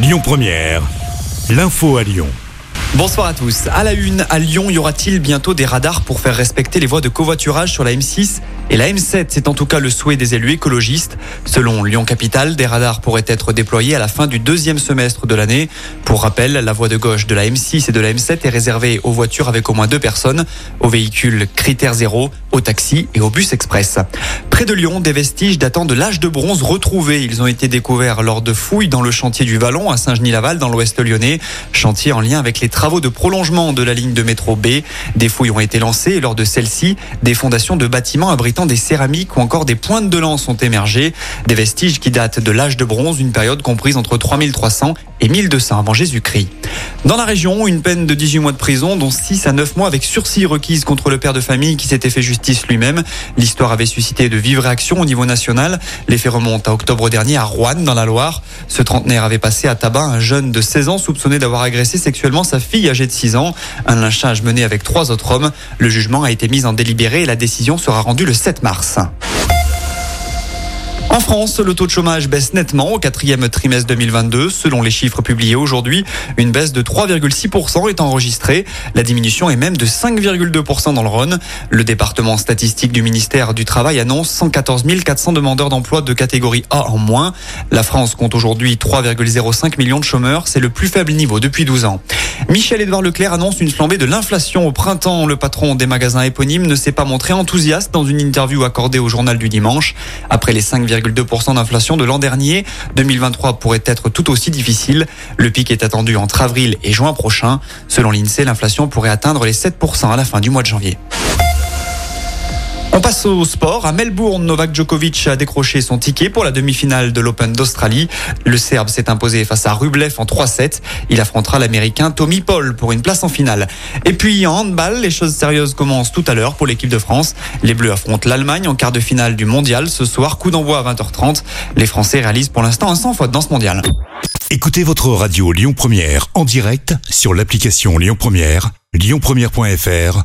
Lyon Première, l'info à Lyon. Bonsoir à tous. À la une, à Lyon, y aura-t-il bientôt des radars pour faire respecter les voies de covoiturage sur la M6 et la M7 C'est en tout cas le souhait des élus écologistes. Selon Lyon Capital, des radars pourraient être déployés à la fin du deuxième semestre de l'année. Pour rappel, la voie de gauche de la M6 et de la M7 est réservée aux voitures avec au moins deux personnes, aux véhicules critères zéro, aux taxis et aux bus express. Près de Lyon, des vestiges datant de l'âge de bronze retrouvés. Ils ont été découverts lors de fouilles dans le chantier du Vallon à Saint-Genis-Laval dans l'ouest lyonnais. Chantier en lien avec les travaux de prolongement de la ligne de métro B. Des fouilles ont été lancées et lors de celles-ci, des fondations de bâtiments abritant des céramiques ou encore des pointes de lance ont émergé. Des vestiges qui datent de l'âge de bronze, une période comprise entre 3300 et 1200 avant Jésus-Christ. Dans la région, une peine de 18 mois de prison, dont 6 à 9 mois avec sursis requise contre le père de famille qui s'était fait justice lui-même. L'histoire avait suscité de vives réactions au niveau national. Les faits remontent à octobre dernier à Rouen, dans la Loire. Ce trentenaire avait passé à tabac un jeune de 16 ans soupçonné d'avoir agressé sexuellement sa fille âgée de 6 ans. Un lynchage mené avec trois autres hommes. Le jugement a été mis en délibéré et la décision sera rendue le 7 mars. En France, le taux de chômage baisse nettement au quatrième trimestre 2022. Selon les chiffres publiés aujourd'hui, une baisse de 3,6% est enregistrée. La diminution est même de 5,2% dans le Rhône. Le département statistique du ministère du Travail annonce 114 400 demandeurs d'emploi de catégorie A en moins. La France compte aujourd'hui 3,05 millions de chômeurs. C'est le plus faible niveau depuis 12 ans. Michel-Édouard Leclerc annonce une flambée de l'inflation au printemps. Le patron des magasins éponymes ne s'est pas montré enthousiaste dans une interview accordée au journal du dimanche. Après les 5,2% d'inflation de l'an dernier, 2023 pourrait être tout aussi difficile. Le pic est attendu entre avril et juin prochain. Selon l'INSEE, l'inflation pourrait atteindre les 7% à la fin du mois de janvier. On passe au sport. À Melbourne, Novak Djokovic a décroché son ticket pour la demi-finale de l'Open d'Australie. Le Serbe s'est imposé face à Rublev en 3-7. Il affrontera l'Américain Tommy Paul pour une place en finale. Et puis en handball, les choses sérieuses commencent tout à l'heure pour l'équipe de France. Les Bleus affrontent l'Allemagne en quart de finale du mondial ce soir. Coup d'envoi à 20h30. Les Français réalisent pour l'instant un sans faute dans ce mondial. Écoutez votre radio Lyon Première en direct sur l'application Lyon Première, lyonpremière.fr